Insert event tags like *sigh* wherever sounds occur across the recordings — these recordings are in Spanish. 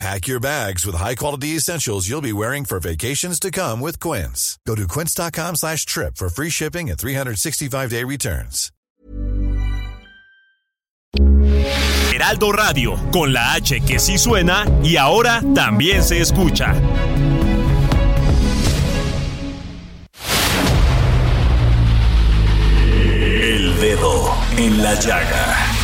Pack your bags with high-quality essentials you'll be wearing for vacations to come with Quince. Go to quince.com slash trip for free shipping and 365-day returns. Heraldo Radio, con la H que sí suena y ahora también se escucha. El dedo en la llaga.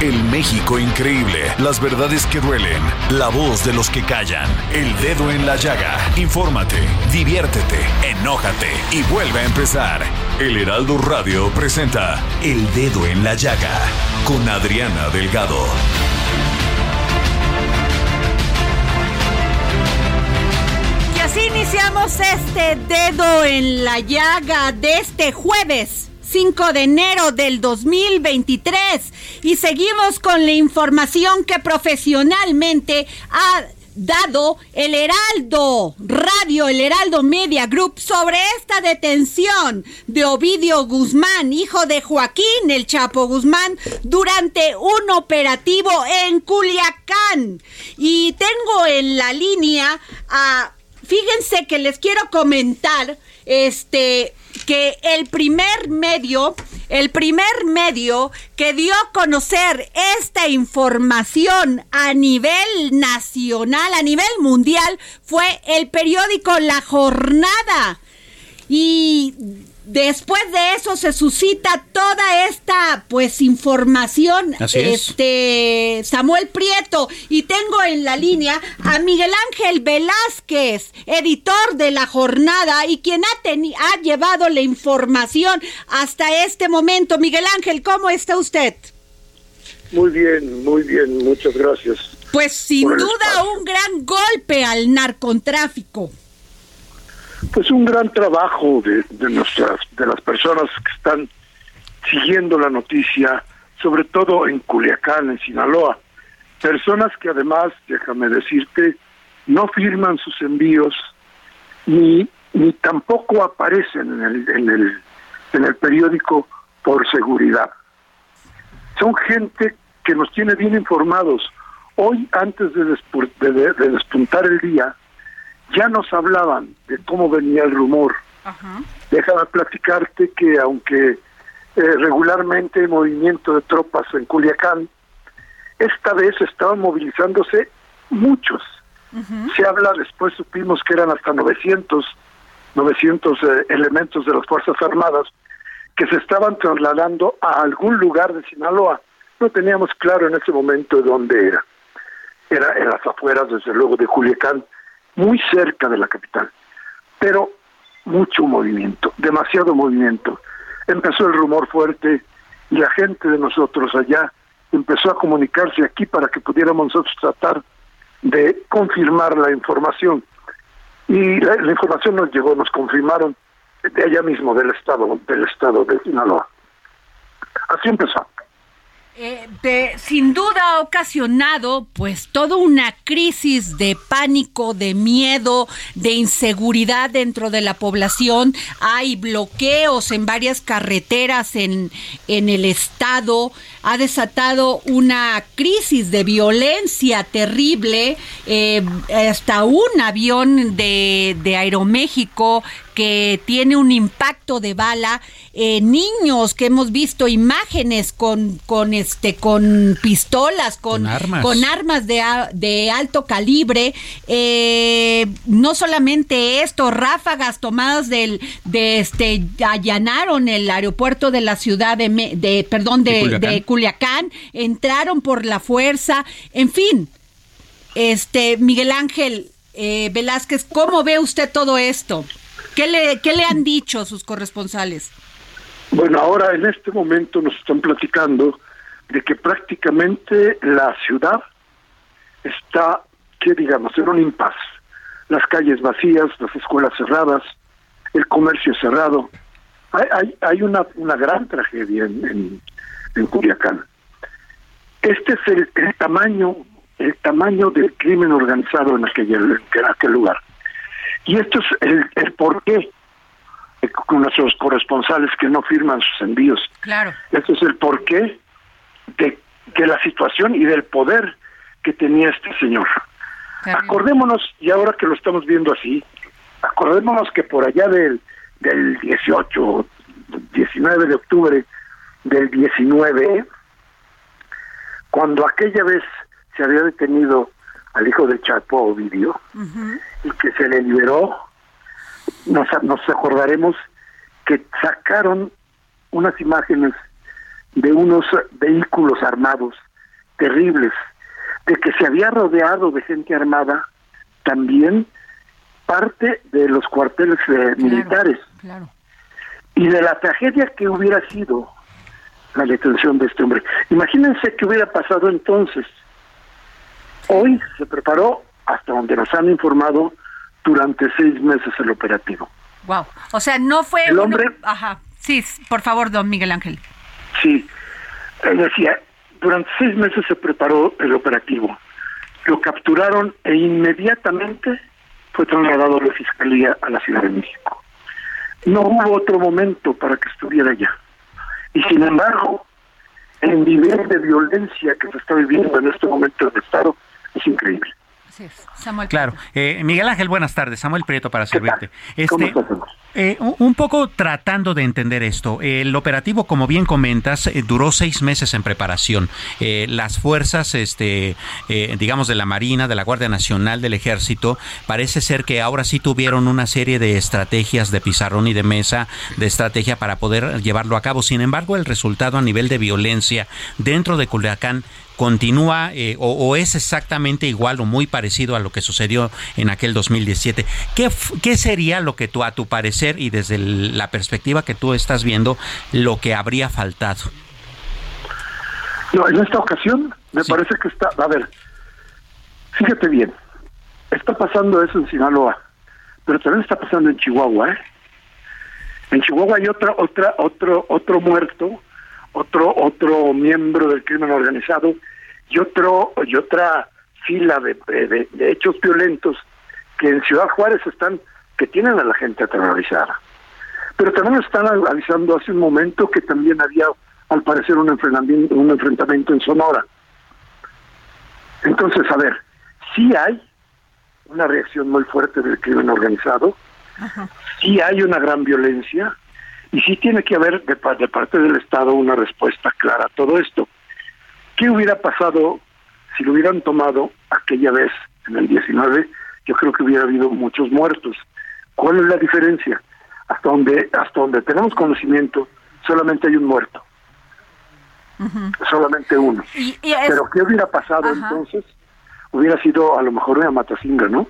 El México increíble. Las verdades que duelen. La voz de los que callan. El dedo en la llaga. Infórmate, diviértete, enójate y vuelve a empezar. El Heraldo Radio presenta El Dedo en la Llaga con Adriana Delgado. Y así iniciamos este dedo en la llaga de este jueves. 5 de enero del 2023 y seguimos con la información que profesionalmente ha dado el Heraldo Radio, el Heraldo Media Group sobre esta detención de Ovidio Guzmán, hijo de Joaquín el Chapo Guzmán, durante un operativo en Culiacán. Y tengo en la línea a, fíjense que les quiero comentar, este, que el primer medio, el primer medio que dio a conocer esta información a nivel nacional, a nivel mundial, fue el periódico La Jornada. Y después de eso se suscita toda esta pues información Así es. este Samuel Prieto y tengo en la línea a Miguel Ángel Velázquez editor de la jornada y quien ha, ha llevado la información hasta este momento Miguel Ángel cómo está usted Muy bien, muy bien, muchas gracias. pues sin duda espacio. un gran golpe al narcotráfico Pues un gran trabajo de, nuestras, de las personas que están siguiendo la noticia, sobre todo en Culiacán, en Sinaloa. Personas que además, déjame decirte, no firman sus envíos ni, ni tampoco aparecen en el, en el, en el periódico por seguridad. Son gente que nos tiene bien informados. Hoy, antes de- de despuntar el día, ya nos hablaban de cómo venía el rumor. Déjame platicarte que aunque eh, regularmente hay movimiento de tropas en Culiacán, esta vez estaban movilizándose muchos. Se habla, después supimos que eran hasta 900, 900 eh, elementos de las Fuerzas Armadas que se estaban trasladando a algún lugar de Sinaloa. No teníamos claro en ese momento dónde era. Era en las afueras, desde luego, de Culiacán, muy cerca de la capital. Pero mucho movimiento, demasiado movimiento. Empezó el rumor fuerte y la gente de nosotros allá empezó a comunicarse aquí para que pudiéramos nosotros tratar de confirmar la información. Y la, información nos llegó, nos confirmaron de allá mismo del estado, del estado de Sinaloa. Así empezó. Eh, de- sin duda ha ocasionado pues toda una crisis de pánico, de miedo, de inseguridad dentro de la población. Hay bloqueos en varias carreteras en, en el estado. Ha desatado una crisis de violencia terrible. eh, hasta un avión de, de Aeroméxico que tiene un impacto de bala, eh, niños que hemos visto imágenes con, con este con pistolas, con, Con armas. con armas de, alto calibre, eh, no solamente esto, ráfagas tomadas del, de este, allanaron el aeropuerto de la ciudad de, de perdón, De de, Culiacán. de Culiacán, entraron por la fuerza, en fin, este, Miguel Ángel, Eh, Velázquez, ¿cómo ve usted todo esto? ¿Qué le, ¿Qué le han dicho sus corresponsales? Bueno, ahora en este momento nos están platicando de que prácticamente la ciudad está, que digamos, en un impasse. Las calles vacías, las escuelas cerradas, el comercio cerrado. Hay, hay, hay una, una gran tragedia en, en, en Culiacán. Este es el, el, tamaño el tamaño del crimen organizado en aquel, en aquel lugar. Y esto es el, el por qué con nuestros corresponsales que no firman sus envíos. Claro. Este es el porqué de, de la situación y del poder que tenía este señor. Acordémonos, y ahora que lo estamos viendo así, acordémonos que por allá del, del 18, 19 de octubre del 19, cuando aquella vez se había detenido al hijo del Chapo Ovidio uh -huh. y que se le liberó, nos, nos acordaremos que sacaron unas imágenes de unos vehículos armados terribles, de que se había rodeado de gente armada también parte de los cuarteles eh, claro, militares claro. y de la tragedia que hubiera sido la detención de este hombre. Imagínense qué hubiera pasado entonces. Hoy se preparó, hasta donde nos han informado, durante seis meses el operativo. Wow. O sea, no fue el hombre. Uno... Ajá. Sí, por favor, don Miguel Ángel. Sí. Él decía, durante seis meses se preparó el operativo. Lo capturaron e inmediatamente fue trasladado a la fiscalía a la Ciudad de México. No hubo otro momento para que estuviera allá. Y sin embargo, el nivel de violencia que se está viviendo en este momento en el Estado es increíble. Samuel claro. Eh, Miguel Ángel, buenas tardes. Samuel Prieto para servirte. Este, eh, un poco tratando de entender esto. El operativo, como bien comentas, eh, duró seis meses en preparación. Eh, las fuerzas, este, digamos, de la Marina, de la Guardia Nacional, del Ejército, parece ser que ahora sí tuvieron una serie de estrategias de pizarrón y de mesa, de estrategia para poder llevarlo a cabo. Sin embargo, el resultado a nivel de violencia dentro de Culiacán continúa eh, o, o, es exactamente igual o muy parecido a lo que sucedió en aquel 2017. ¿Qué, qué sería lo que tú, a tu parecer y desde el, la perspectiva que tú estás viendo, lo que habría faltado? No, en esta ocasión me sí. parece que está, a ver, fíjate bien, está pasando eso en Sinaloa, pero también está pasando en Chihuahua, ¿eh? En Chihuahua hay otra, otra, otro, otro muerto, otro, otro miembro del crimen organizado y otro y otra fila de, de, de, hechos violentos que en Ciudad Juárez están que tienen a la gente aterrorizada. Pero también están avisando hace un momento que también había al parecer un enfrentamiento un enfrentamiento en Sonora. Entonces a ver sí hay una reacción muy fuerte del crimen organizado Ajá. sí hay una gran violencia y sí tiene que haber de, de parte del Estado una respuesta clara a todo esto ¿Qué hubiera pasado si lo hubieran tomado aquella vez, en el 19? Yo creo que hubiera habido muchos muertos. ¿Cuál es la diferencia? Hasta donde, hasta donde tenemos conocimiento, solamente hay un muerto. Uh -huh. Solamente uno. ¿Y, y es... Pero ¿qué hubiera pasado Ajá. entonces? Hubiera sido a lo mejor una matacinga, ¿no?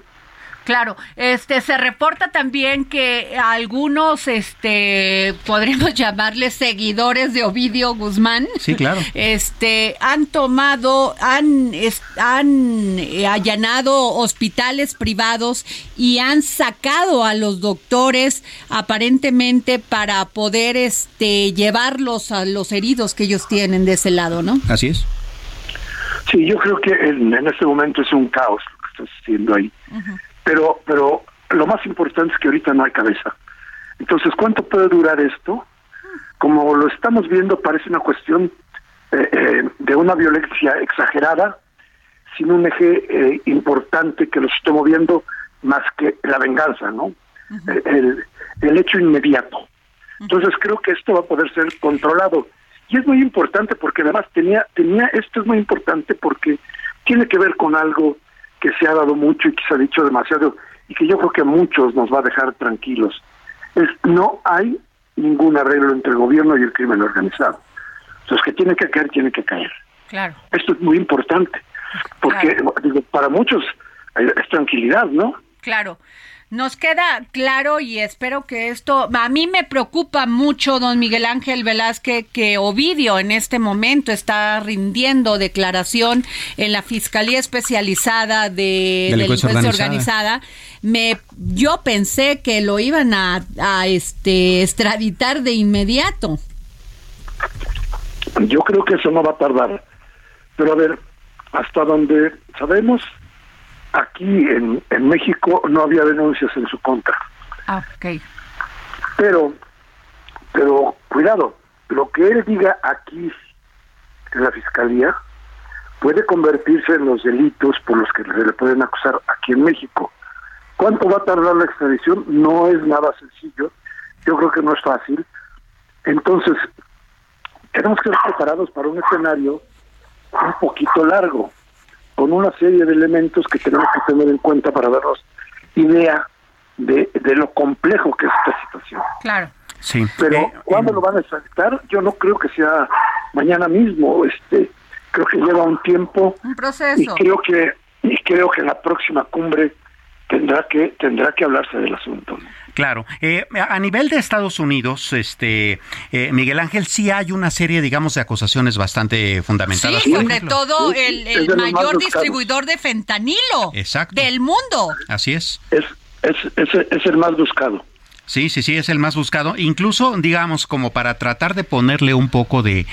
Claro, este se reporta también que algunos este podríamos *laughs* llamarles seguidores de Ovidio Guzmán. Sí, claro. Este han tomado han es, han allanado hospitales privados y han sacado a los doctores aparentemente para poder este llevarlos a los heridos que ellos tienen de ese lado, ¿no? Así es. Sí, yo creo que en, en este momento es un caos lo que está haciendo ahí. Uh -huh pero pero lo más importante es que ahorita no hay cabeza. Entonces, ¿cuánto puede durar esto? Como lo estamos viendo, parece una cuestión eh, eh, de una violencia exagerada, sin un eje eh, importante que los esté moviendo más que la venganza, ¿no? Uh -huh. el, el hecho inmediato. Entonces, creo que esto va a poder ser controlado. Y es muy importante porque además tenía, tenía, esto es muy importante porque tiene que ver con algo que se ha dado mucho y que se ha dicho demasiado y que yo creo que a muchos nos va a dejar tranquilos. Es no hay ningún arreglo entre el gobierno y el crimen organizado. Los que tienen que caer, tienen que caer. Claro. Esto es muy importante, porque claro. digo, para muchos es tranquilidad, ¿no? Claro. Nos queda claro y espero que esto, a mí me preocupa mucho, don Miguel Ángel Velázquez, que Ovidio en este momento está rindiendo declaración en la Fiscalía Especializada de Delincuencia Organizada. Me, yo pensé que lo iban a, a este, extraditar de inmediato. Yo creo que eso no va a tardar. Pero a ver, hasta donde sabemos, aquí en, en México no había denuncias en su contra. Ah, ok. Pero, pero cuidado, lo que él diga aquí en la fiscalía puede convertirse en los delitos por los que se le pueden acusar aquí en México. ¿Cuánto va a tardar la extradición? No es nada sencillo. Yo creo que no es fácil. Entonces, tenemos que estar preparados para un escenario un poquito largo con una serie de elementos que tenemos que tener en cuenta para darnos idea de, lo complejo que es esta situación. Claro. Sí. Pero eh, ¿cuándo lo van a extraditar? Yo no creo que sea mañana mismo. Este, creo que lleva un tiempo. Un proceso. Y creo que y creo que en la próxima cumbre tendrá que tendrá que hablarse del asunto. Claro. Eh, a nivel de Estados Unidos, este eh, Miguel Ángel, sí hay una serie, digamos, de acusaciones bastante fundamentadas. Sí, sobre todo el, mayor distribuidor de fentanilo del mundo. Así es. Es, es, es el más buscado. Sí, sí, sí, es el más buscado. Incluso, digamos, como para tratar de ponerle un poco de,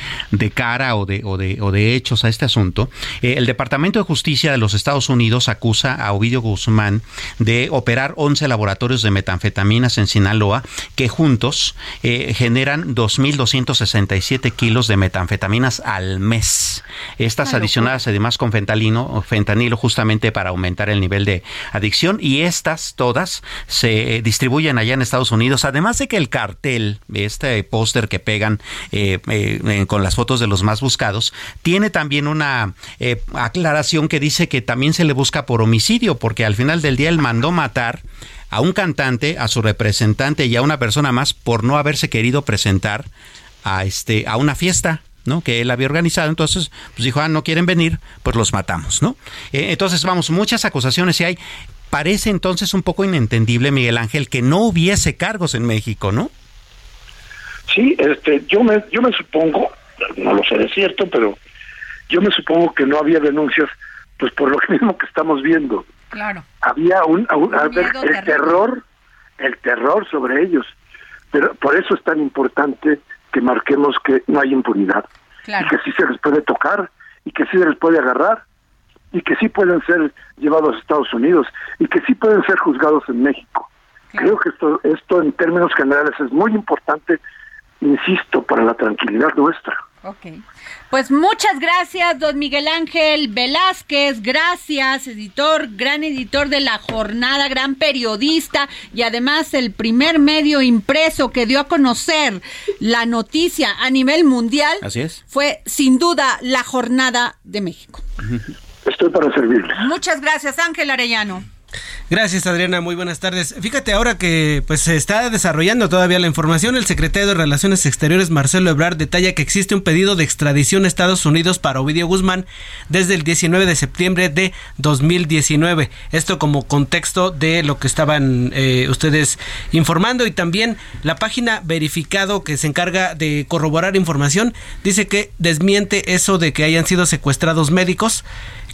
cara o de, o, de, o de hechos a este asunto, eh, el Departamento de Justicia de los Estados Unidos acusa a Ovidio Guzmán de operar 11 laboratorios de metanfetaminas en Sinaloa que juntos eh, generan 2.267 kilos de metanfetaminas al mes. Estas adicionadas además con fentanilo, fentanilo justamente para aumentar el nivel de adicción y estas todas se distribuyen allá en Estados Unidos, además de que el cartel, este póster que pegan eh, eh, con las fotos de los más buscados, tiene también una eh, aclaración que dice que también se le busca por homicidio, porque al final del día él mandó matar a un cantante, a su representante y a una persona más por no haberse querido presentar a este a una fiesta ¿no? que él había organizado. Entonces, pues dijo, ah, no quieren venir, pues los matamos, ¿no? entonces, vamos, muchas acusaciones y hay. Parece entonces un poco inentendible, Miguel Ángel, que no hubiese cargos en México, ¿no? Sí, este, yo me, yo me supongo, no lo sé de cierto, pero yo me supongo que no había denuncias, pues por lo *laughs* mismo que estamos viendo. Claro. Había un, el terror, el terror sobre ellos. Pero por eso es tan importante que marquemos que no hay impunidad. Y que sí se les puede tocar y que sí se les puede agarrar y que sí pueden ser llevados a Estados Unidos y que sí pueden ser juzgados en México. Creo que esto, esto en términos generales es muy importante, insisto, para la tranquilidad nuestra. Ok. Pues muchas gracias, don Miguel Ángel Velázquez. Gracias, editor, gran editor de la jornada, gran periodista y además el primer medio impreso que dio a conocer la noticia a nivel mundial. Así es. Fue sin duda la jornada de México. Estoy para servirle. Muchas gracias, Ángel Arellano. Gracias Adriana, muy buenas tardes. Fíjate ahora que pues se está desarrollando todavía la información, el secretario de Relaciones Exteriores Marcelo Ebrard detalla que existe un pedido de extradición a Estados Unidos para Ovidio Guzmán desde el 19 de septiembre de 2019. Esto como contexto de lo que estaban eh, ustedes informando y también la página verificado que se encarga de corroborar información dice que desmiente eso de que hayan sido secuestrados médicos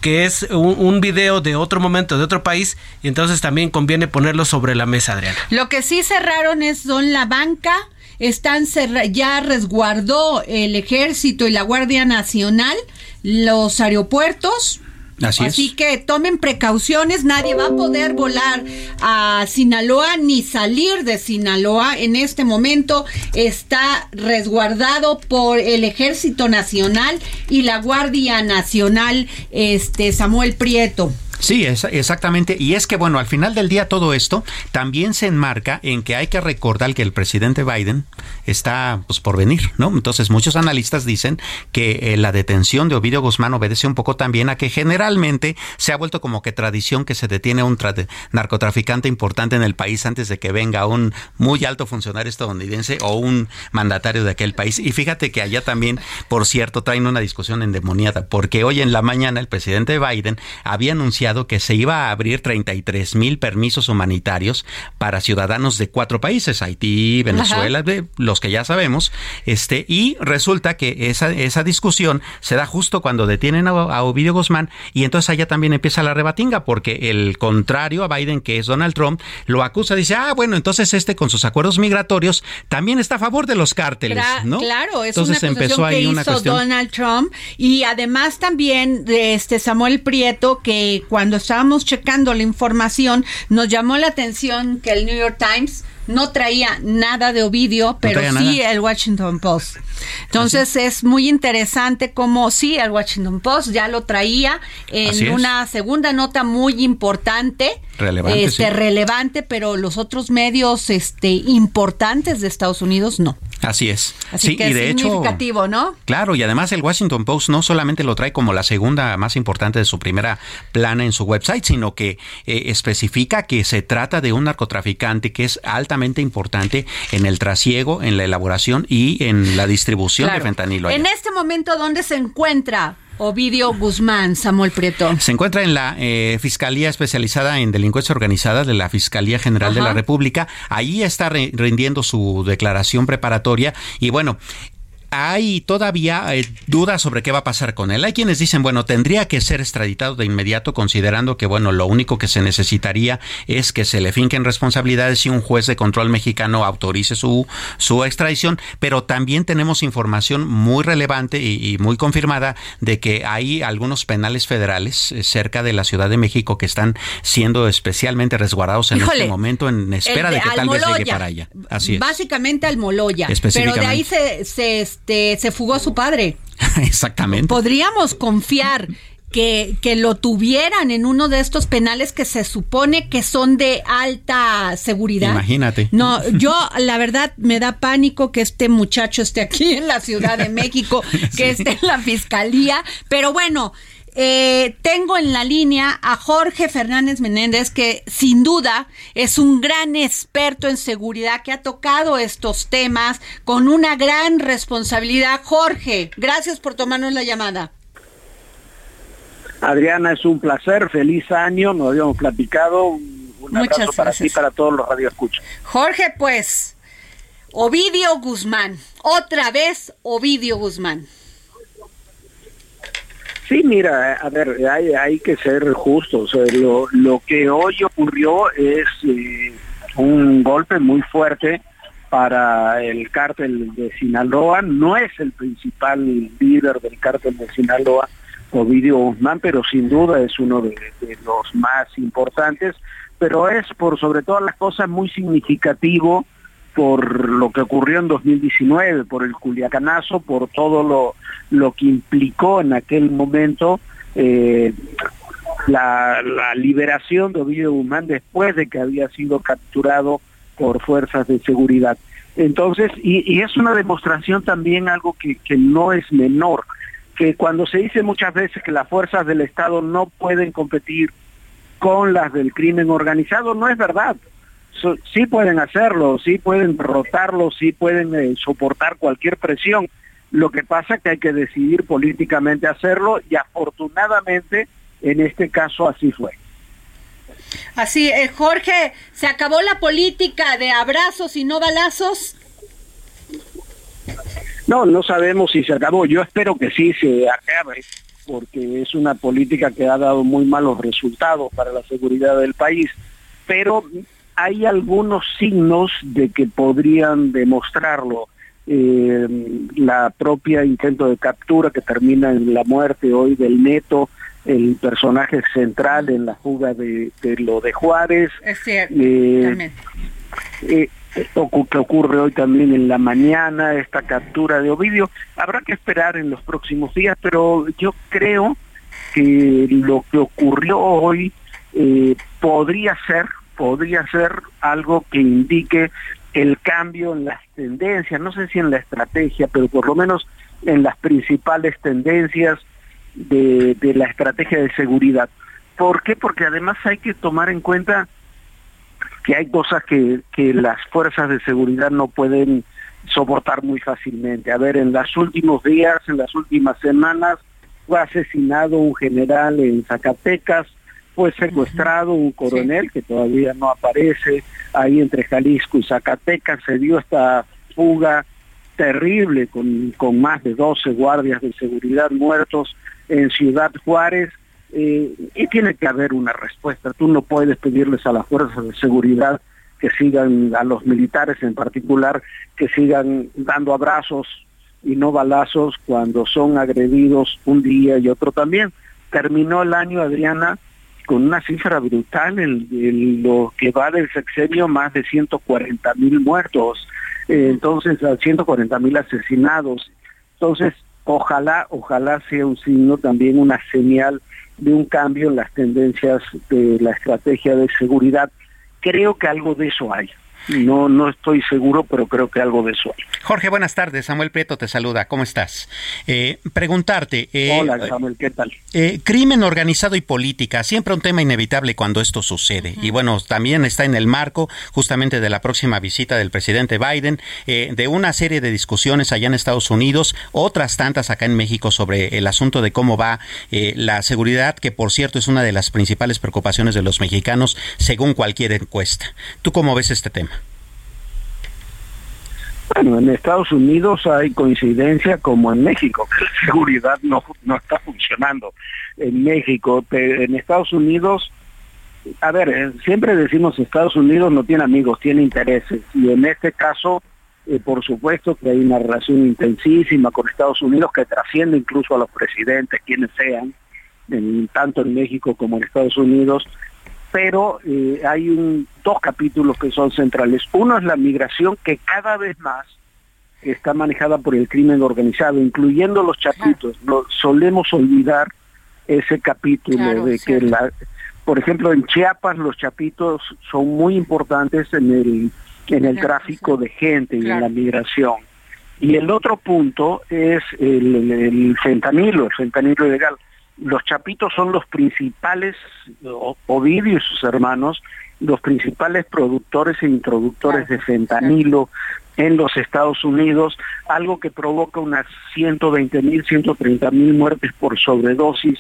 que es un, video de otro momento, de otro país, y entonces también conviene ponerlo sobre la mesa, Adriana. Lo que sí cerraron es son la banca, están ya resguardó el ejército y la Guardia Nacional los aeropuertos, Así, que tomen precauciones, nadie va a poder volar a Sinaloa ni salir de Sinaloa. En este momento está resguardado por el Ejército Nacional y la Guardia Nacional, este Samuel Prieto. Sí, exactamente. Y es que, bueno, al final del día todo esto también se enmarca en que hay que recordar que el presidente Biden está pues, por venir, ¿no? Entonces, muchos analistas dicen que eh, la detención de Ovidio Guzmán obedece un poco también a que generalmente se ha vuelto como que tradición que se detiene un narcotraficante importante en el país antes de que venga un muy alto funcionario estadounidense o un mandatario de aquel país. Y fíjate que allá también, por cierto, traen una discusión endemoniada, porque hoy en la mañana el presidente Biden había anunciado anunciado que se iba a abrir 33 mil permisos humanitarios para ciudadanos de cuatro países, Haití, Venezuela, los que ya sabemos, este, y resulta que esa, esa discusión se da justo cuando detienen a, a Ovidio Guzmán y entonces allá también empieza la rebatinga porque el contrario a Biden, que es Donald Trump, lo acusa, dice, ah, bueno, entonces este con sus acuerdos migratorios también está a favor de los cárteles, ¿no? Claro, es entonces una empezó ahí que una hizo Donald Trump y además también este Samuel Prieto que cuando estábamos checando la información nos llamó la atención que el New York Times no traía nada de Ovidio, pero sí el Washington Post. Entonces es muy interesante cómo sí el Washington Post ya lo traía en una segunda nota muy importante, relevante, este, relevante, pero los otros medios este, importantes de Estados Unidos no. Así es. Así sí, que y de es significativo, ¿no? Claro, y además el Washington Post no solamente lo trae como la segunda más importante de su primera plana en su website, sino que eh, especifica que se trata de un narcotraficante que es altamente importante en el trasiego, en la elaboración y en la distribución de fentanilo. En este momento, ¿dónde se encuentra Ovidio Guzmán, Samuel Prieto. Se encuentra en la eh, Fiscalía Especializada en Delincuencia Organizada de la Fiscalía General de la República. Ahí está rindiendo su declaración preparatoria y bueno, hay todavía eh, dudas sobre qué va a pasar con él. Hay quienes dicen, bueno, tendría que ser extraditado de inmediato, considerando que, bueno, lo único que se necesitaría es que se le finquen responsabilidades y un juez de control mexicano autorice su, su extradición. Pero también tenemos información muy relevante y, muy confirmada de que hay algunos penales federales eh, cerca de la Ciudad de México que están siendo especialmente resguardados en este momento en espera de, que tal vez llegue para allá. Así es. Básicamente al Moloya. Pero de ahí se, se este, se fugó su padre. *laughs* Exactamente. Podríamos confiar que, que, lo tuvieran en uno de estos penales que se supone que son de alta seguridad. Imagínate. No, yo la verdad me da pánico que este muchacho esté aquí en la Ciudad de México, *laughs* que esté en la fiscalía, pero bueno, eh, tengo en la línea a Jorge Fernández Menéndez, que sin duda es un gran experto en seguridad que ha tocado estos temas con una gran responsabilidad. Jorge, gracias por tomarnos la llamada. Adriana, es un placer, feliz año, nos habíamos platicado. Un Muchas abrazo para ti, para todos los radioescuchas. Jorge, pues, Ovidio Guzmán, otra vez Ovidio Guzmán. Sí, mira, a ver, hay, que ser justos. lo, lo que hoy ocurrió es eh, un golpe muy fuerte para el cártel de Sinaloa. No es el principal líder del cártel de Sinaloa, Ovidio Guzmán, pero sin duda es uno de, de los más importantes. Pero es por sobre todas las cosas muy significativo por lo que ocurrió en 2019, por el Culiacanazo, por todo lo, lo que implicó en aquel momento eh, la, liberación de Ovidio Guzmán después de que había sido capturado por fuerzas de seguridad. Entonces, y, es una demostración también algo que, que no es menor, que cuando se dice muchas veces que las fuerzas del Estado no pueden competir con las del crimen organizado, no es verdad sí pueden hacerlo, sí pueden derrotarlo, sí pueden eh, soportar cualquier presión. Lo que pasa es que hay que decidir políticamente hacerlo y afortunadamente en este caso así fue. Así, eh, Jorge, ¿se acabó la política de abrazos y no balazos? No, no sabemos si se acabó. Yo espero que sí se acabe, porque es una política que ha dado muy malos resultados para la seguridad del país. Pero hay algunos signos de que podrían demostrarlo. Eh, la propia intento de captura que termina en la muerte hoy del neto, el personaje central en la fuga de, lo de Juárez. Es cierto, eh, eh, que ocurre hoy también en la mañana, esta captura de Ovidio. Habrá que esperar en los próximos días, pero yo creo que lo que ocurrió hoy podría ser podría ser algo que indique el cambio en las tendencias, no sé si en la estrategia, pero por lo menos en las principales tendencias de, la estrategia de seguridad. ¿Por qué? Porque además hay que tomar en cuenta que hay cosas que, las fuerzas de seguridad no pueden soportar muy fácilmente. A ver, en los últimos días, en las últimas semanas, fue asesinado un general en Zacatecas, fue secuestrado un coronel que todavía no aparece, ahí entre Jalisco y Zacatecas se dio esta fuga terrible con, con más de 12 guardias de seguridad muertos en Ciudad Juárez eh, y tiene que haber una respuesta. Tú no puedes pedirles a las fuerzas de seguridad que sigan, a los militares en particular, que sigan dando abrazos y no balazos cuando son agredidos un día y otro también. Terminó el año, Adriana, con una cifra brutal en, lo que va del sexenio, más de 140 mil muertos, eh, entonces 140 mil asesinados. Entonces, ojalá, ojalá sea un signo también, una señal de un cambio en las tendencias de la estrategia de seguridad. Creo que algo de eso hay. No, no estoy seguro, pero creo que algo de eso. Jorge, buenas tardes. Samuel Prieto te saluda. ¿Cómo estás? Eh, preguntarte. Eh, Hola, Samuel, ¿qué tal? Eh, crimen organizado y política, siempre un tema inevitable cuando esto sucede. Y bueno, también está en el marco justamente de la próxima visita del presidente Biden, de una serie de discusiones allá en Estados Unidos, otras tantas acá en México sobre el asunto de cómo va la seguridad, que por cierto es una de las principales preocupaciones de los mexicanos, según cualquier encuesta. ¿Tú cómo ves este tema? Bueno, en Estados Unidos hay coincidencia como en México, que la seguridad no, no está funcionando. En México, en Estados Unidos, a ver, eh, siempre decimos Estados Unidos no tiene amigos, tiene intereses. Y en este caso, eh, por supuesto que hay una relación intensísima con Estados Unidos que trasciende incluso a los presidentes, quienes sean, tanto en México como en Estados Unidos pero eh, hay un, dos capítulos que son centrales. Uno es la migración que cada vez más está manejada por el crimen organizado, incluyendo los chapitos. No, solemos olvidar ese capítulo de que, la, por ejemplo, en Chiapas los chapitos son muy importantes en el, en el tráfico de gente y en la migración. Y el otro punto es el, el fentanilo, el fentanilo ilegal los chapitos son los principales, Ovidio y sus hermanos, los principales productores e introductores de fentanilo en los Estados Unidos, algo que provoca unas 120 mil, 130 mil muertes por sobredosis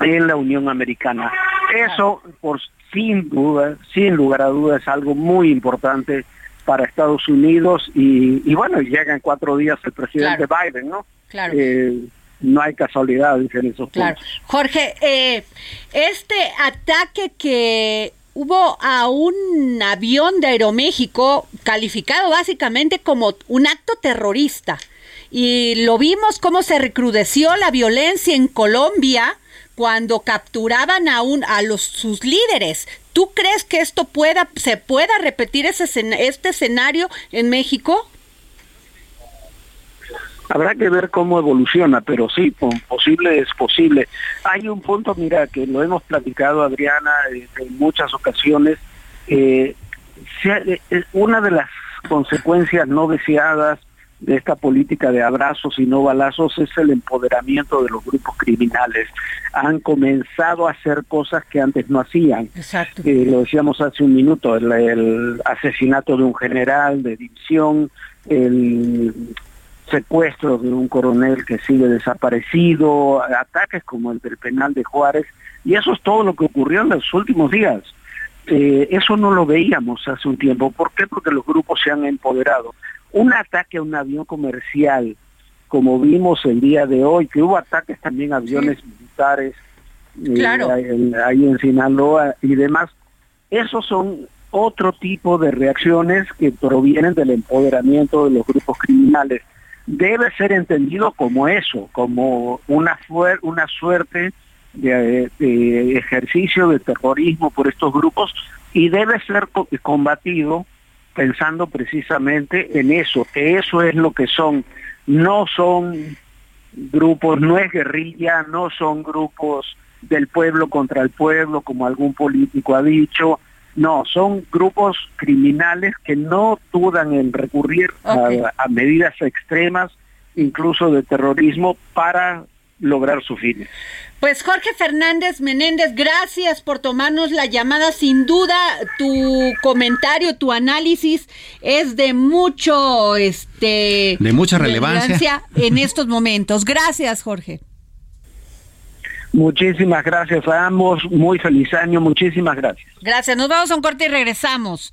en la Unión Americana. Eso, por sin duda, sin lugar a dudas, es algo muy importante para Estados Unidos y, bueno, llega en cuatro días el presidente Biden, ¿no? Claro. Eh, no hay casualidad en esos claro. Jorge, eh, este ataque que hubo a un avión de Aeroméxico calificado básicamente como un acto terrorista y lo vimos cómo se recrudeció la violencia en Colombia cuando capturaban a un a los sus líderes. ¿Tú crees que esto pueda se pueda repetir ese este escenario en México? Habrá que ver cómo evoluciona, pero sí, posible es posible. Hay un punto, mira, que lo hemos platicado, Adriana, en muchas ocasiones. Eh, eh, una de las consecuencias no deseadas de esta política de abrazos y no balazos es el empoderamiento de los grupos criminales. Han comenzado a hacer cosas que antes no hacían. Exacto. Eh, lo decíamos hace un minuto, el, el, asesinato de un general de división, el secuestros de un coronel que sigue desaparecido, ataques como el del penal de Juárez, y eso es todo lo que ocurrió en los últimos días. Eh, eso no lo veíamos hace un tiempo. ¿Por qué? Porque los grupos se han empoderado. Un ataque a un avión comercial, como vimos el día de hoy, que hubo ataques también a aviones militares eh, ahí en Sinaloa y demás, esos son otro tipo de reacciones que provienen del empoderamiento de los grupos criminales debe ser entendido como eso, como una, una suerte de, ejercicio de terrorismo por estos grupos y debe ser combatido pensando precisamente en eso, que eso es lo que son, no son grupos, no es guerrilla, no son grupos del pueblo contra el pueblo, como algún político ha dicho, no, son grupos criminales que no dudan en recurrir a, medidas extremas, incluso de terrorismo, para lograr su fin. Pues Jorge Fernández Menéndez, gracias por tomarnos la llamada. Sin duda, tu comentario, tu análisis es de mucho, este, de mucha relevancia en estos momentos. Gracias, Jorge. Muchísimas gracias a muy feliz año, muchísimas gracias. Gracias, nos vamos a un corte y regresamos.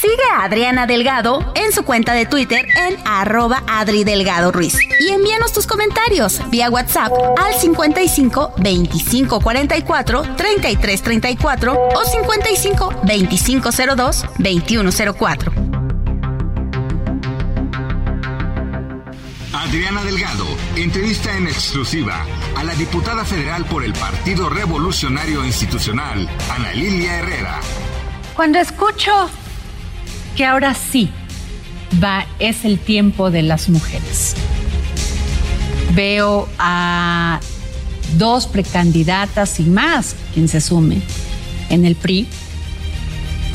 Sigue a Adriana Delgado en su cuenta de Twitter en arroba Adri Delgado Ruiz. Y envíanos tus comentarios vía WhatsApp al 55 25 44 33 34 o 55 25 02 21 04. Adriana Delgado entrevista en exclusiva a la diputada federal por el Partido Revolucionario Institucional, Ana Lilia Herrera. Cuando escucho que ahora sí va, es el tiempo de las mujeres. Veo a dos precandidatas y más, quien se sume, en el PRI.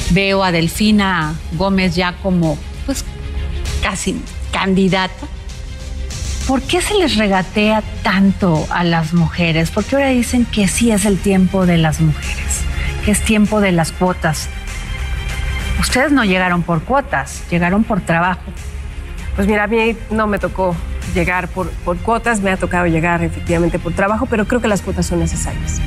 Veo a Delfina Gómez ya como, pues, casi candidata. ¿Por qué se les regatea tanto a las mujeres? Porque ahora dicen que sí es el tiempo de las mujeres, que es tiempo de las cuotas Ustedes no llegaron por cuotas, llegaron por trabajo. Pues mira, a mí no me tocó llegar por, por cuotas, me ha tocado llegar efectivamente por trabajo, pero creo que las cuotas son necesarias.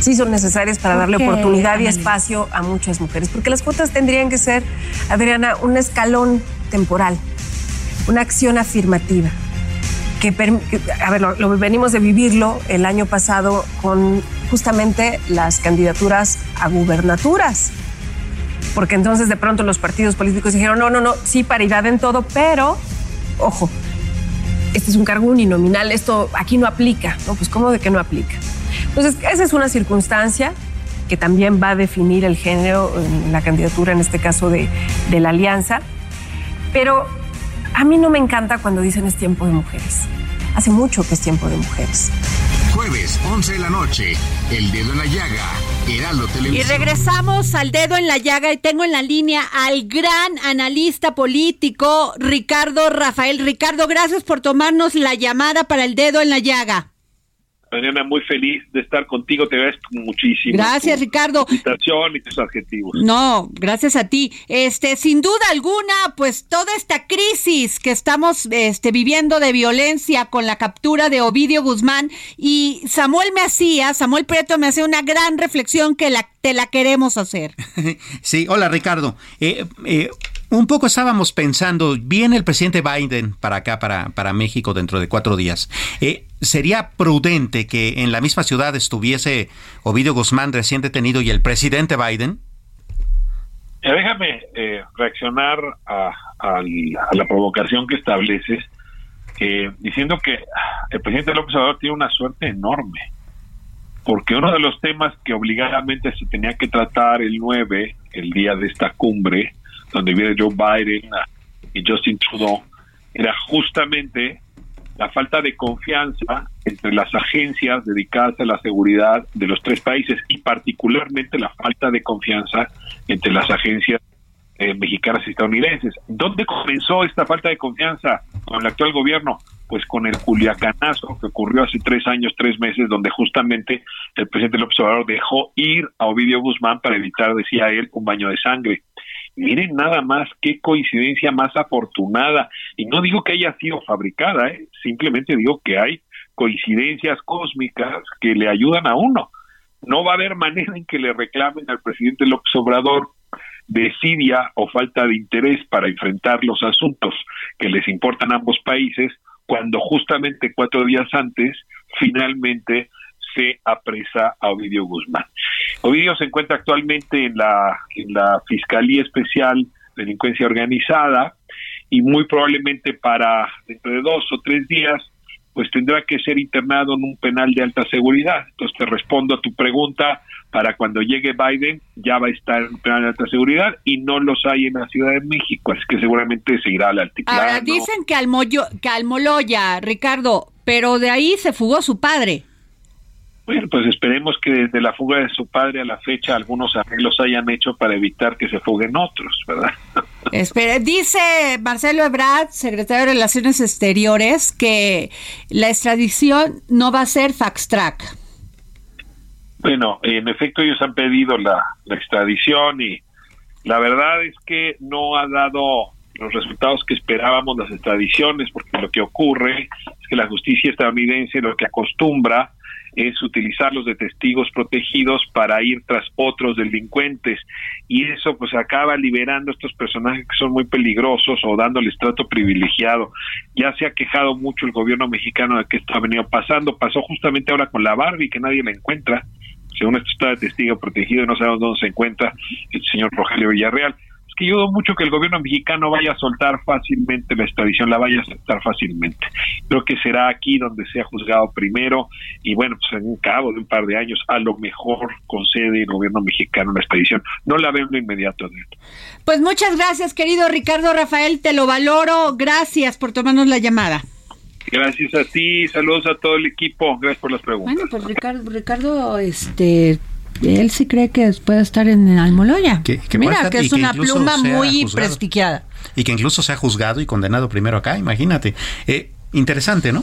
Sí son necesarias para darle oportunidad y espacio a muchas mujeres, porque las cuotas tendrían que ser, Adriana, un escalón temporal, una acción afirmativa. Que, a ver, lo venimos de vivirlo el año pasado con justamente las candidaturas a gubernaturas porque entonces de pronto los partidos políticos dijeron, no, no, no, sí, paridad en todo, pero, ojo, este es un cargo uninominal, esto aquí no aplica, ¿no? Pues ¿cómo de que no aplica? Entonces, esa es una circunstancia que también va a definir el género en la candidatura, en este caso de, de la alianza, pero a mí no me encanta cuando dicen es tiempo de mujeres. Hace mucho que es tiempo de mujeres. Jueves, 11 de la noche, El Dedo en la Llaga y regresamos al dedo en la llaga y tengo en la línea al gran analista político Ricardo Rafael. Ricardo, gracias por tomarnos la llamada para el dedo en la llaga. Mañana muy feliz de estar contigo, te agradezco muchísimo. Gracias, Ricardo. Invitación y tus adjetivos. No, gracias a ti. Este, sin duda alguna, pues toda esta crisis que estamos este, viviendo de violencia con la captura de Ovidio Guzmán y Samuel me hacía, Samuel Prieto me hacía una gran reflexión que la, te la queremos hacer. *laughs* Sí, hola Ricardo. Eh, eh, un poco estábamos pensando, viene el presidente Biden para acá, para, para México, dentro de cuatro días. Eh, ¿Sería prudente que en la misma ciudad estuviese Ovidio Guzmán recién detenido y el presidente Biden? déjame eh, reaccionar a, la provocación que estableces, eh, diciendo que el presidente López Obrador tiene una suerte enorme, porque uno de los temas que obligadamente se tenía que tratar el 9, el día de esta cumbre, donde viene Joe Biden y Justin Trudeau, era justamente la falta de confianza entre las agencias dedicadas a la seguridad de los tres países y particularmente la falta de confianza entre las agencias eh, mexicanas y estadounidenses. ¿Dónde comenzó esta falta de confianza con el actual gobierno? Pues con el culiacanazo que ocurrió hace tres años, tres meses, donde justamente el presidente López Obrador dejó ir a Ovidio Guzmán para evitar, decía él, un baño de sangre. Miren nada más qué coincidencia más afortunada. Y no digo que haya sido fabricada, ¿eh? simplemente digo que hay coincidencias cósmicas que le ayudan a uno. No va a haber manera en que le reclamen al presidente López Obrador desidia o falta de interés para enfrentar los asuntos que les importan a ambos países cuando justamente cuatro días antes finalmente se apresa a Ovidio Guzmán. Ovidio se encuentra actualmente en la, Fiscalía Especial de Delincuencia Organizada y muy probablemente para dentro de dos o tres días pues tendrá que ser internado en un penal de alta seguridad. Entonces te respondo a tu pregunta, para cuando llegue Biden ya va a estar en un penal de alta seguridad y no los hay en la Ciudad de México, así que seguramente se irá al altiplano. Ahora, dicen que, Almoyo, que Almoloya, Ricardo, pero de ahí se fugó su padre. Bueno, pues esperemos que desde la fuga de su padre a la fecha algunos arreglos hayan hecho para evitar que se fuguen otros, ¿verdad? *laughs* Espera, dice Marcelo Ebrard, secretario de Relaciones Exteriores, que la extradición no va a ser fax track. Bueno, en efecto ellos han pedido la, la extradición y la verdad es que no ha dado los resultados que esperábamos las extradiciones, porque lo que ocurre es que la justicia estadounidense lo que acostumbra es utilizarlos de testigos protegidos para ir tras otros delincuentes. Y eso pues acaba liberando a estos personajes que son muy peligrosos o dándoles trato privilegiado. Ya se ha quejado mucho el gobierno mexicano de que esto ha venido pasando, pasó justamente ahora con la Barbie que nadie la encuentra, según esto está de testigo protegido y no sabemos dónde se encuentra el señor Rogelio Villarreal que yo dudo mucho que el gobierno mexicano vaya a soltar fácilmente la extradición, la vaya a aceptar fácilmente. Creo que será aquí donde sea juzgado primero y bueno, pues en un cabo de un par de años a lo mejor concede el gobierno mexicano la extradición. No la veo de inmediato. Pues muchas gracias, querido Ricardo Rafael, te lo valoro. Gracias por tomarnos la llamada. Gracias a ti, saludos a todo el equipo, gracias por las preguntas. Bueno, pues Ricardo, Ricardo este él sí cree que puede estar en Almoloya. Que, Mira, que es una pluma muy prestigiada. Y que incluso se ha juzgado y condenado primero acá, imagínate. Eh, interesante, ¿no?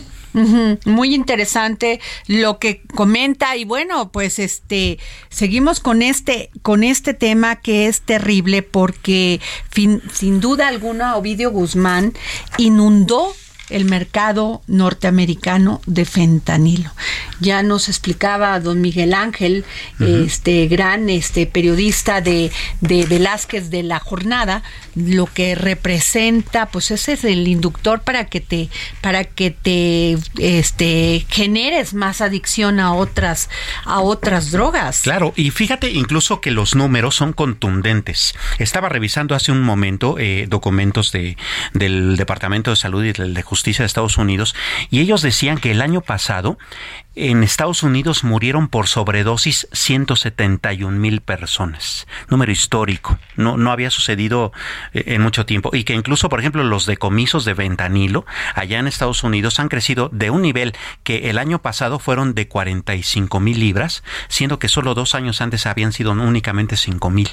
muy interesante lo que comenta y bueno, pues este seguimos con este con este tema que es terrible porque sin duda alguna Ovidio Guzmán inundó el mercado norteamericano de fentanilo. Ya nos explicaba don Miguel Ángel, este gran este periodista de, de, Velázquez de la jornada, lo que representa, pues ese es el inductor para que te, para que te este generes más adicción a otras, a otras drogas. Claro, y fíjate incluso que los números son contundentes. Estaba revisando hace un momento eh, documentos de, del Departamento de Salud y del de Justicia de Estados Unidos y ellos decían que el año pasado en Estados Unidos murieron por sobredosis 171 mil personas, número histórico, no, no había sucedido eh, en mucho tiempo. Y que incluso, por ejemplo, los decomisos de ventanilo allá en Estados Unidos han crecido de un nivel que el año pasado fueron de 45 mil libras, siendo que solo dos años antes habían sido únicamente 5 mil.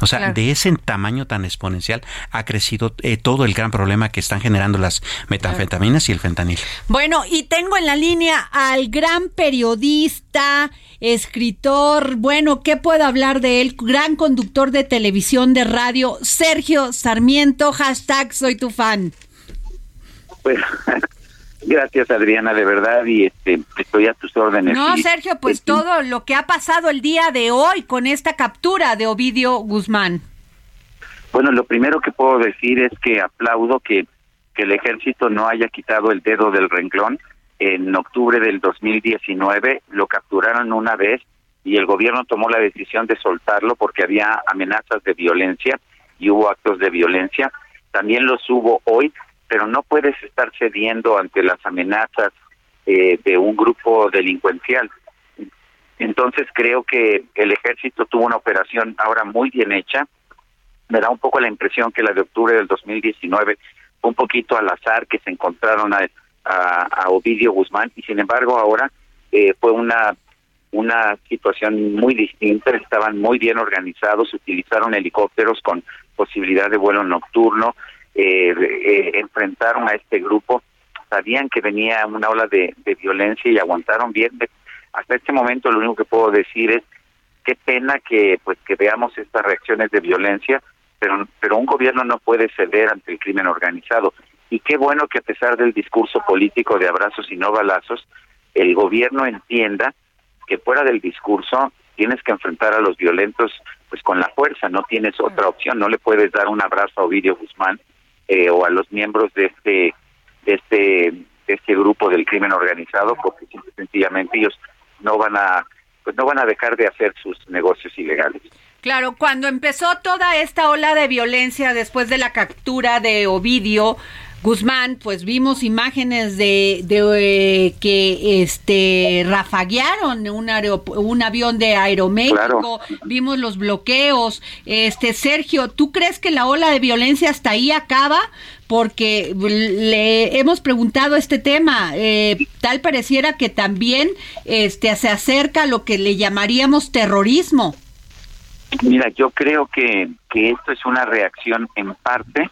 O sea, de ese tamaño tan exponencial ha crecido eh, todo el gran problema que están generando las metanfetaminas y el fentanil. Bueno, y tengo en la línea al gran periodista, escritor, bueno, ¿qué puedo hablar de él? Gran conductor de televisión, de radio, Sergio Sarmiento, hashtag soy tu fan. Pues *laughs* Gracias, Adriana, de verdad, y este, estoy a tus órdenes. No, Sergio, pues este, todo lo que ha pasado el día de hoy con esta captura de Ovidio Guzmán. Bueno, lo primero que puedo decir es que aplaudo que, que el ejército no haya quitado el dedo del renglón. En octubre del 2019 lo capturaron una vez y el gobierno tomó la decisión de soltarlo porque había amenazas de violencia y hubo actos de violencia. También los hubo hoy, pero no puedes estar cediendo ante las amenazas eh, de un grupo delincuencial. Entonces creo que el ejército tuvo una operación ahora muy bien hecha. Me da un poco la impresión que la de octubre del 2019 fue un poquito al azar que se encontraron a, a, Ovidio Guzmán y sin embargo ahora eh, fue una una situación muy distinta, estaban muy bien organizados, utilizaron helicópteros con posibilidad de vuelo nocturno, eh, eh, enfrentaron a este grupo, sabían que venía una ola de, violencia y aguantaron bien. Hasta este momento lo único que puedo decir es qué pena que pues que veamos estas reacciones de violencia, pero pero un gobierno no puede ceder ante el crimen organizado. Y qué bueno que a pesar del discurso político de abrazos y no balazos, el gobierno entienda que fuera del discurso tienes que enfrentar a los violentos pues con la fuerza, no tienes otra opción, no le puedes dar un abrazo a Ovidio Guzmán eh, o a los miembros de este de este este grupo del crimen organizado porque sencillamente ellos no van a pues no van a dejar de hacer sus negocios ilegales. Claro, cuando empezó toda esta ola de violencia después de la captura de Ovidio, Guzmán, pues vimos imágenes de, de eh, que este rafaguearon un, un avión de Aeroméxico, vimos los bloqueos. Este Sergio, ¿tú crees que la ola de violencia hasta ahí acaba? Porque le hemos preguntado este tema, eh, tal pareciera que también este se acerca a lo que le llamaríamos terrorismo. Mira, yo creo que, que esto es una reacción en parte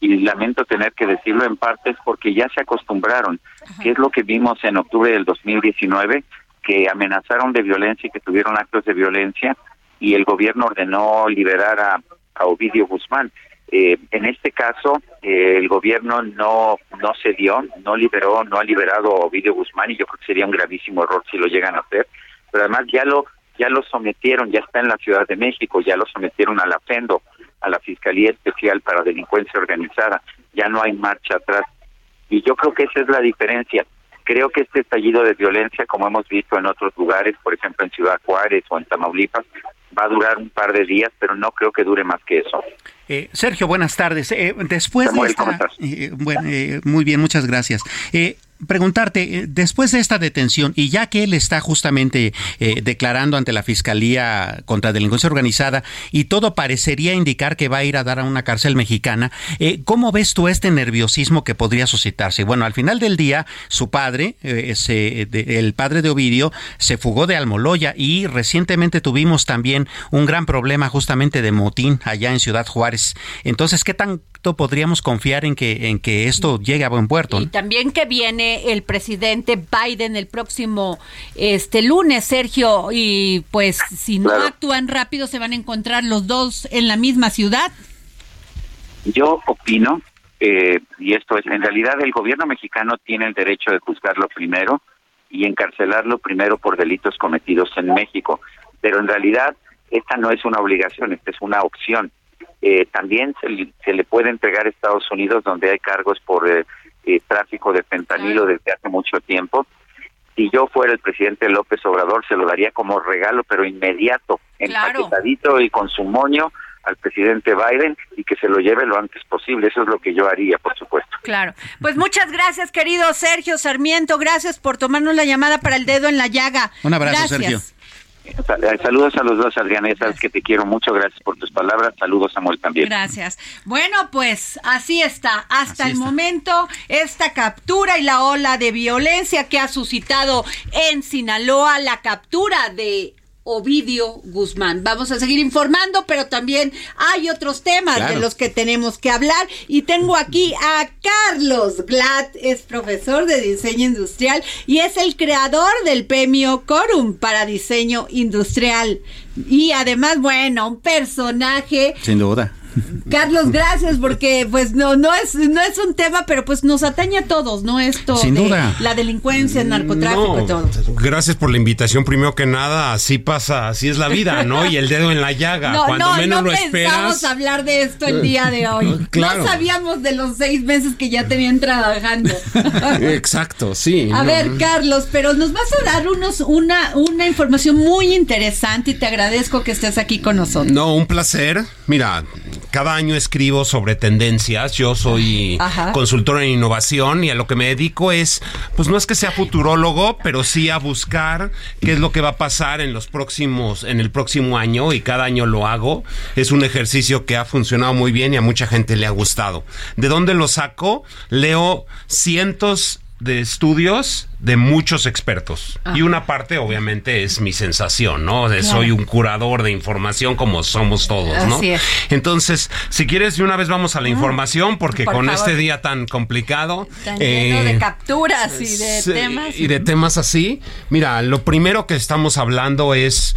y lamento tener que decirlo en partes porque ya se acostumbraron, que es lo que vimos en octubre del 2019, que amenazaron de violencia y que tuvieron actos de violencia y el gobierno ordenó liberar a, Ovidio Guzmán. Eh, en este caso, eh, el gobierno no no cedió, no liberó, no ha liberado a Ovidio Guzmán y yo creo que sería un gravísimo error si lo llegan a hacer. Pero además ya lo ya lo sometieron, ya está en la Ciudad de México, ya lo sometieron a la FENDO a la Fiscalía Especial para Delincuencia Organizada. Ya no hay marcha atrás. Y yo creo que esa es la diferencia. Creo que este estallido de violencia, como hemos visto en otros lugares, por ejemplo en Ciudad Juárez o en Tamaulipas, va a durar un par de días, pero no creo que dure más que eso. Eh, Sergio, buenas tardes. Eh, después de esta, eh, bueno, muy bien, muchas gracias preguntarte, eh, después de esta detención, y ya que él está justamente eh, declarando ante la Fiscalía contra Delincuencia Organizada, y todo parecería indicar que va a ir a dar a una cárcel mexicana, eh, ¿cómo ves tú este nerviosismo que podría suscitarse? Bueno, al final del día, su padre, el padre de Ovidio, se fugó de Almoloya y recientemente tuvimos también un gran problema justamente de motín allá en Ciudad Juárez. Entonces, ¿qué tanto podríamos confiar en que, en que esto llegue a buen puerto? Y también que viene el presidente Biden el próximo este lunes, Sergio, y pues si no actúan rápido se van a encontrar los dos en la misma ciudad. Yo opino, eh, y esto es, en realidad el gobierno mexicano tiene el derecho de juzgarlo primero y encarcelarlo primero por delitos cometidos en México, pero en realidad esta no es una obligación, esta es una opción. Eh, también se, le puede entregar a Estados Unidos donde hay cargos por eh, eh, tráfico de fentanilo desde hace mucho tiempo. Si yo fuera el presidente López Obrador, se lo daría como regalo, pero inmediato, empaquetadito y con su moño al presidente Biden y que se lo lleve lo antes posible. Eso es lo que yo haría, por supuesto. Claro. Pues muchas gracias, querido Sergio Sarmiento. Gracias por tomarnos la llamada para el dedo en la llaga. Un abrazo, Sergio. Saludos a los dos, Adriana. sabes que te quiero mucho. Gracias por tus palabras. Saludos, Samuel, también. Gracias. Bueno, pues así está. Hasta el momento, esta captura y la ola de violencia que ha suscitado en Sinaloa, la captura de Ovidio Guzmán. Vamos a seguir informando, pero también hay otros temas de los que tenemos que hablar. Y tengo aquí a Carlos Glad, es profesor de diseño industrial y es el creador del premio Corum para diseño industrial. Y además, bueno, un personaje. Sin duda Carlos, gracias, porque pues no, no es, no es un tema, pero pues nos atañe a todos, ¿no? Esto Sin de duda. la delincuencia, el narcotráfico y todo. Gracias por la invitación. Primero que nada, así pasa, así es la vida, ¿no? Y el dedo en la llaga. *laughs* No, Cuando no, menos no lo pensamos esperas. hablar de esto el día de hoy. *laughs* Claro. No sabíamos de los seis meses que ya tenían trabajando. *laughs* Exacto, sí. A no. ver, Carlos, pero nos vas a dar unos, una, una información muy interesante y te agradezco que estés aquí con nosotros. No, un placer. Mira, cada año escribo sobre tendencias. Yo soy Ajá. consultor en innovación y a lo que me dedico es, pues no es que sea futurólogo, pero sí a buscar qué es lo que va a pasar en los próximos, en el próximo año y cada año lo hago. Es un ejercicio que ha funcionado muy bien y a mucha gente le ha gustado. ¿De dónde lo saco? Leo cientos de estudios de muchos expertos. Ajá. Y una parte, obviamente, es mi sensación, ¿no? De Claro. Soy un curador de información como somos todos, ¿no? Así es. Entonces, si quieres, de una vez vamos a la información, porque por con favor. este día tan complicado. Tan lleno eh, de capturas y de temas. Y de temas así. Mira, lo primero que estamos hablando es.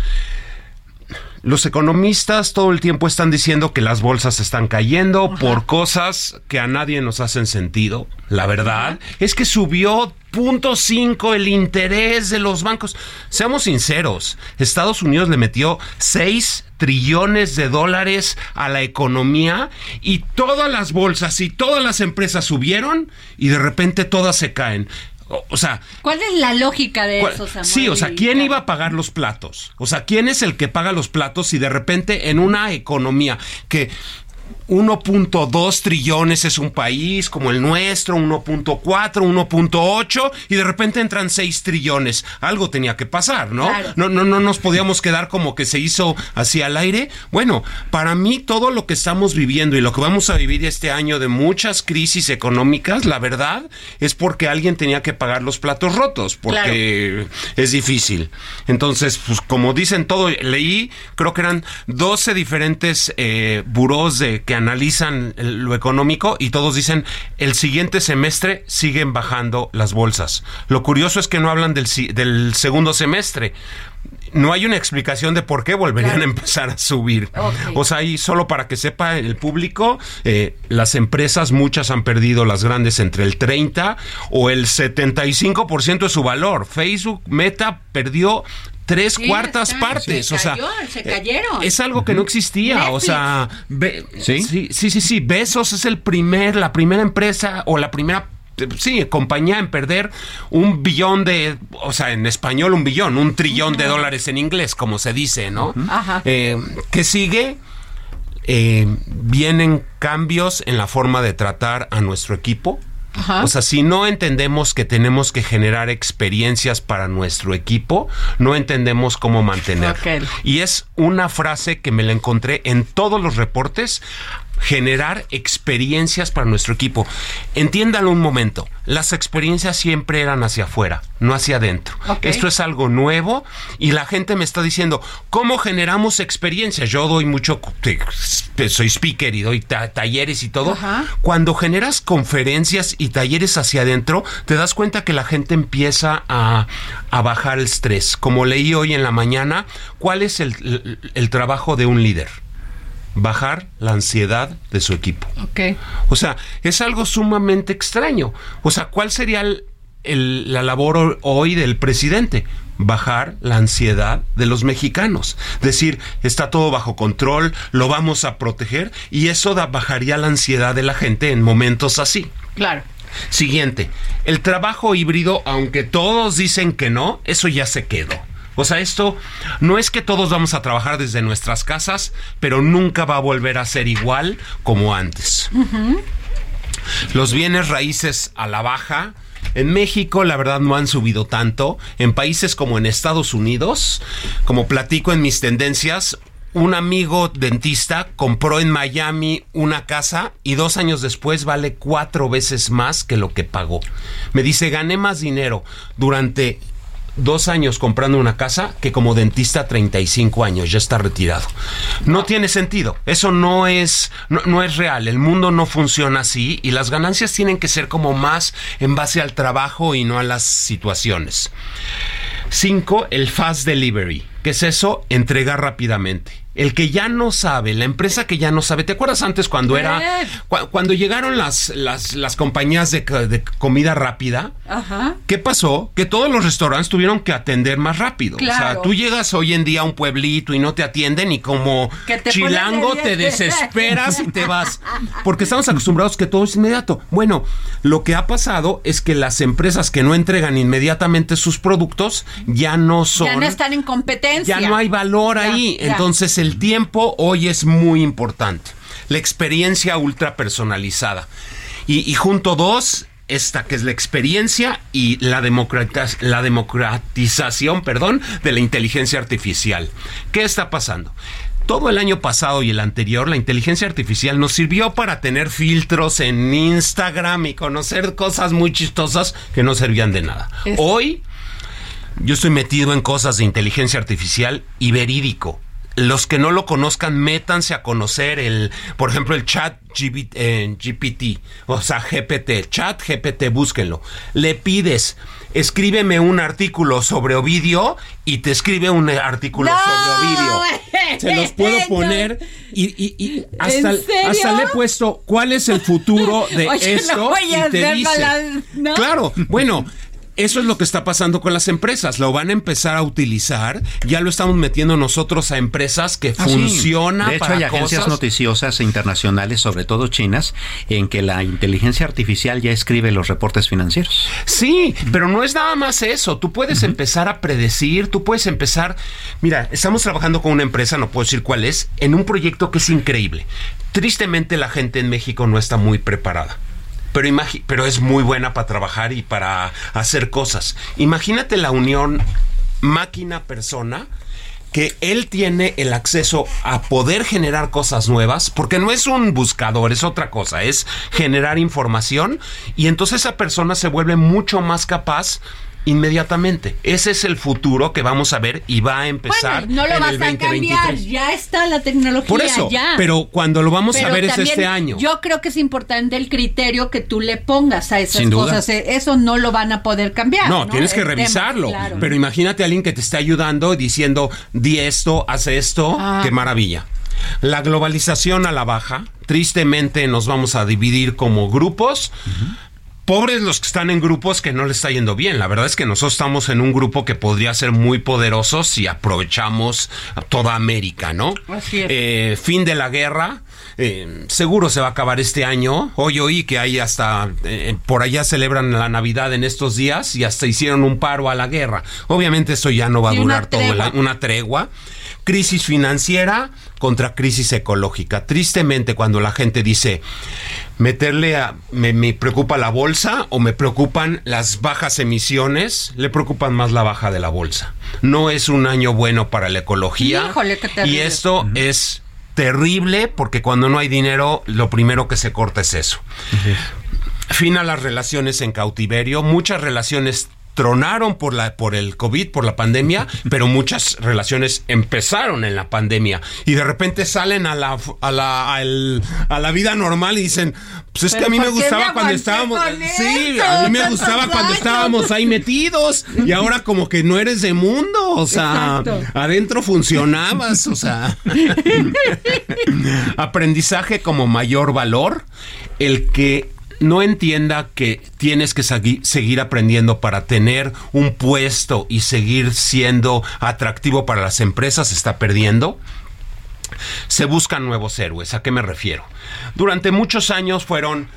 Los economistas todo el tiempo están diciendo que las bolsas están cayendo por cosas que a nadie nos hacen sentido. La verdad es que subió punto cinco el interés de los bancos. Seamos sinceros, Estados Unidos le metió 6 trillones de dólares a la economía y todas las bolsas y todas las empresas subieron y de repente todas se caen. O, o sea, ¿Cuál es la lógica de ¿Cuál- eso, Samuel? Sí, o sea, ¿quién iba a pagar los platos? O sea, ¿quién es el que paga los platos si de repente en una economía que 1.2 trillones es un país como el nuestro, 1.4, 1.8 y de repente entran 6 trillones. Algo tenía que pasar, ¿no? Claro. No, no, no nos podíamos quedar como que se hizo así al aire. Bueno, para mí todo lo que estamos viviendo y lo que vamos a vivir este año de muchas crisis económicas, la verdad es porque alguien tenía que pagar los platos rotos, porque es difícil. Entonces, pues como dicen todo, leí, creo que eran 12 diferentes eh, burós de, que analizan el- lo económico y todos dicen el siguiente semestre siguen bajando las bolsas. Lo curioso es que no hablan del, del segundo semestre. No hay una explicación de por qué volverían a empezar a subir. O sea, y solo para que sepa el público, eh, las empresas, muchas han perdido las grandes entre el 30 o el 75% de su valor. Facebook, Meta perdió tres Sí, cuartas está, partes. se o sea, cayó, se cayeron. es algo que no existía. O sea, Be- ¿Sí? sí, sí, sí, Besos es el primer, la primera empresa o la primera eh, sí, compañía en perder un billón de, o sea, en español un billón, un trillón de dólares en inglés, como se dice, ¿no? Ajá. Eh, ¿Qué sigue? Eh, vienen cambios en la forma de tratar a nuestro equipo. Ajá. O sea, si no entendemos que tenemos que generar experiencias para nuestro equipo, no entendemos cómo mantener. Ok. Y es una frase que me la encontré en todos los reportes. Generar experiencias para nuestro equipo. Entiéndanlo un momento. Las experiencias siempre eran hacia afuera, no hacia adentro. Esto es algo nuevo y la gente me está diciendo, ¿cómo generamos experiencias? Yo doy mucho, soy speaker y doy ta- talleres y todo. Cuando generas conferencias y talleres hacia adentro, te das cuenta que la gente empieza a, a bajar el estrés. Como leí hoy en la mañana, ¿cuál es el, el- el trabajo de un líder? Bajar la ansiedad de su equipo. Ok. O sea, es algo sumamente extraño. O sea, ¿cuál sería el- el- la labor ho- hoy del presidente? Bajar la ansiedad de los mexicanos. Decir, está todo bajo control, lo vamos a proteger y eso da- bajaría la ansiedad de la gente en momentos así. Claro. Siguiente, el trabajo híbrido, aunque todos dicen que no, eso ya se quedó. O sea, esto no es que todos vamos a trabajar desde nuestras casas, pero nunca va a volver a ser igual como antes. Los bienes raíces a la baja. En México, la verdad, no han subido tanto. En países como en Estados Unidos, como platico en mis tendencias, un amigo dentista compró en Miami una casa y dos años después vale cuatro veces más que lo que pagó. Me dice, gané más dinero durante dos años comprando una casa que como dentista 35 años, ya está retirado. No tiene sentido, eso no es, no, es real, el mundo no funciona así y las ganancias tienen que ser como más en base al trabajo y no a las situaciones. Cinco, el fast delivery. ¿Qué es eso? Entregar rápidamente. El que ya no sabe, la empresa que ya no sabe. ¿Te acuerdas antes cuando era, cuando llegaron las, las, las compañías de, de, comida rápida? Ajá. ¿Qué pasó? Que todos los restaurantes tuvieron que atender más rápido. O sea, tú llegas hoy en día a un pueblito y no te atienden y como te chilango te desesperas y te vas. *laughs* Porque estamos acostumbrados que todo es inmediato. Bueno, lo que ha pasado es que las empresas que no entregan inmediatamente sus productos ya no son. Ya no están en competencia. Ya no hay valor ahí. Entonces el el tiempo hoy es muy importante. La experiencia ultra personalizada. Y, junto dos, esta que es la experiencia y la, la democratización perdón, de la inteligencia artificial. ¿Qué está pasando? Todo el año pasado y el anterior, la inteligencia artificial nos sirvió para tener filtros en Instagram y conocer cosas muy chistosas que no servían de nada. Hoy, yo estoy metido en cosas de inteligencia artificial y verídico los que no lo conozcan, métanse a conocer el, por ejemplo, el chat GPT, eh, o sea, GPT, chat GPT, búsquenlo. Le pides, escríbeme un artículo sobre Ovidio y te escribe un artículo sobre Ovidio. Se los puedo poner y, hasta, hasta, le he puesto cuál es el futuro de *laughs* esto y te dice. Claro, bueno, eso es lo que está pasando con las empresas. Lo van a empezar a utilizar. Ya lo estamos metiendo nosotros a empresas que ah, funcionan. De hecho, hay agencias noticiosas internacionales, sobre todo chinas, en que la inteligencia artificial ya escribe los reportes financieros. Sí, pero no es nada más eso. Tú puedes empezar a predecir, tú puedes empezar. Mira, estamos trabajando con una empresa, no puedo decir cuál es, en un proyecto que es increíble. Tristemente, la gente en México no está muy preparada pero, pero es muy buena para trabajar y para hacer cosas. Imagínate la unión máquina-persona que él tiene el acceso a poder generar cosas nuevas, porque no es un buscador, es otra cosa, es generar información y entonces esa persona se vuelve mucho más capaz inmediatamente. Ese es el futuro que vamos a ver y va a empezar no lo vas a cambiar, ya está la tecnología. Por eso, pero cuando lo vamos a ver es este año. Yo creo que es importante el criterio que tú le pongas a esas cosas. Eh, eso no lo van a poder cambiar. No, tienes que revisarlo. Pero imagínate a alguien que te está ayudando y diciendo, di esto, hace esto, ah. qué maravilla. La globalización a la baja, tristemente nos vamos a dividir como grupos pobres los que están en grupos que no les está yendo bien. La verdad es que nosotros estamos en un grupo que podría ser muy poderoso si aprovechamos toda América, ¿no? Eh, fin de la guerra. Eh, seguro se va a acabar este año. Hoy oí que hay hasta eh, por allá celebran la Navidad en estos días y hasta hicieron un paro a la guerra. Obviamente eso ya no va a durar todo el año, una tregua crisis financiera contra crisis ecológica. Tristemente, cuando la gente dice, meterle a, me, preocupa la bolsa o me preocupan las bajas emisiones, le preocupan más la baja de la bolsa. No es un año bueno para la ecología. y esto es terrible porque cuando no hay dinero, lo primero que se corta es eso. Fin a las relaciones en cautiverio, muchas relaciones tronaron por la por el COVID, por la pandemia, *laughs* pero muchas relaciones empezaron en la pandemia. Y de repente salen a la a la a la vida normal y dicen, pues es que a mí me gustaba cuando estábamos Sí, a mí me gustaba cuando estábamos ahí metidos y ahora como que no eres de mundo, o sea, adentro funcionabas, o sea, *laughs* *laughs* aprendizaje como mayor valor, el que no entienda que tienes que seguir aprendiendo para tener un puesto y seguir siendo atractivo para las empresas, está perdiendo. Se buscan nuevos héroes. ¿A qué me refiero? Durante muchos años fueron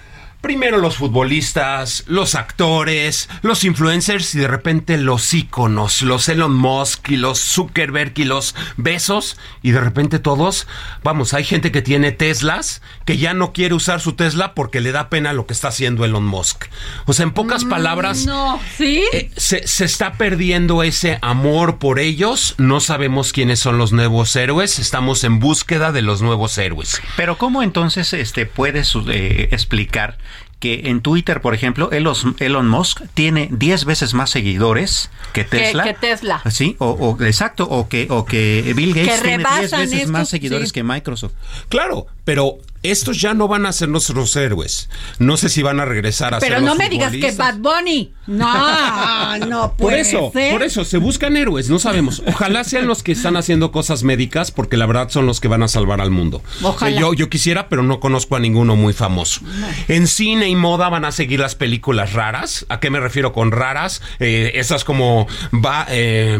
primero los futbolistas, los actores, los influencers y de repente los íconos, los Elon Musk y los Zuckerberg y los Besos y de repente todos, vamos, hay gente que tiene Teslas que ya no quiere usar su Tesla porque le da pena lo que está haciendo Elon Musk. O sea, en pocas mm, palabras, no, ¿sí? Eh, se, se está perdiendo ese amor por ellos, no sabemos quiénes son los nuevos héroes, estamos en búsqueda de los nuevos héroes. Pero ¿cómo entonces este puedes eh, explicar que en Twitter, por ejemplo, Elon, Musk tiene 10 veces más seguidores que Tesla. Que, Tesla. Sí, o, exacto, o que, o que Bill Gates tiene 10 veces más seguidores que Microsoft. Claro, pero estos ya no van a ser nuestros héroes. No sé si van a regresar a Pero ser no los me digas que. Bad Bunny. No, *laughs* no Por puede eso, ser. por eso, se buscan héroes, no sabemos. Ojalá sean los que están haciendo cosas médicas, porque la verdad son los que van a salvar al mundo. Ojalá. Eh, Yo, yo quisiera, pero no conozco a ninguno muy famoso. En cine y moda van a seguir las películas raras. ¿A qué me refiero con raras? Eh, esas como va, eh,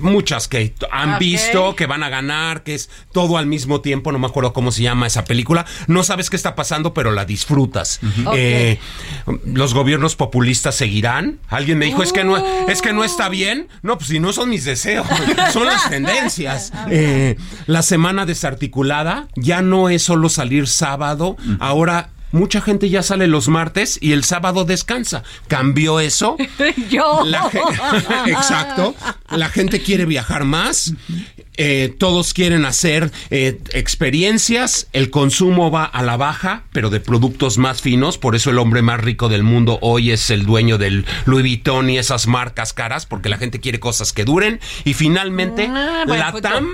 muchas que han visto, que van a ganar, que es todo al mismo tiempo. No me acuerdo cómo se llama esa película. No sabes qué está pasando, pero la disfrutas. Eh, los gobiernos populistas seguirán. Alguien me dijo, es que no, es que no está bien. No, pues si no son mis deseos, *laughs* son las tendencias. *laughs* Eh, la semana desarticulada ya no es solo salir sábado, ahora mucha gente ya sale los martes y el sábado descansa. ¿Cambió eso? *laughs* Yo. La *laughs* Exacto. La gente quiere viajar más. eh, todos quieren hacer eh, experiencias. El consumo va a la baja, pero de productos más finos. Por eso el hombre más rico del mundo hoy es el dueño del Louis Vuitton y esas marcas caras, porque la gente quiere cosas que duren. Y finalmente, Ah, la pues, TAM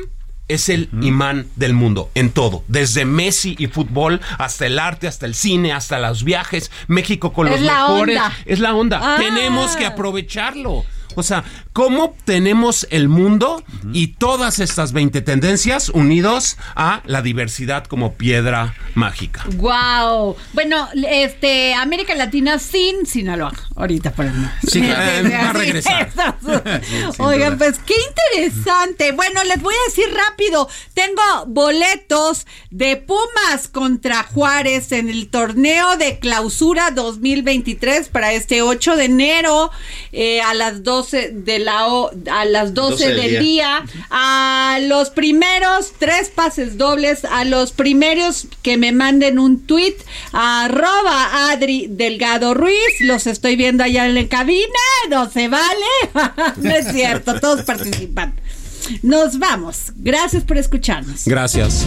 es el imán del mundo en todo, desde Messi y fútbol hasta el arte, hasta el cine, hasta los viajes. México con Es los la mejores. onda. Es la onda. Ah. Tenemos que aprovecharlo. O sea, ¿cómo tenemos el mundo y todas estas 20 tendencias unidos a la diversidad como piedra mágica? Wow. Bueno, este América Latina sin Sinaloa. Ahorita para *laughs* mí. Sí, eh, va a regresar. *laughs* *laughs* Oigan, pues qué interesante. Bueno, les voy a decir rápido. Tengo boletos de Pumas contra Juárez en el torneo de clausura 2023 para este 8 de enero eh, a las 12 de la o- a las 12, 12 del del día. día. A los primeros tres pases dobles, a los primeros que me manden un tweet arroba Adri Delgado Ruiz. Los estoy viendo allá en la cabina. No se vale. *laughs* no es cierto, todos participan. Nos vamos. Gracias por escucharnos. Gracias.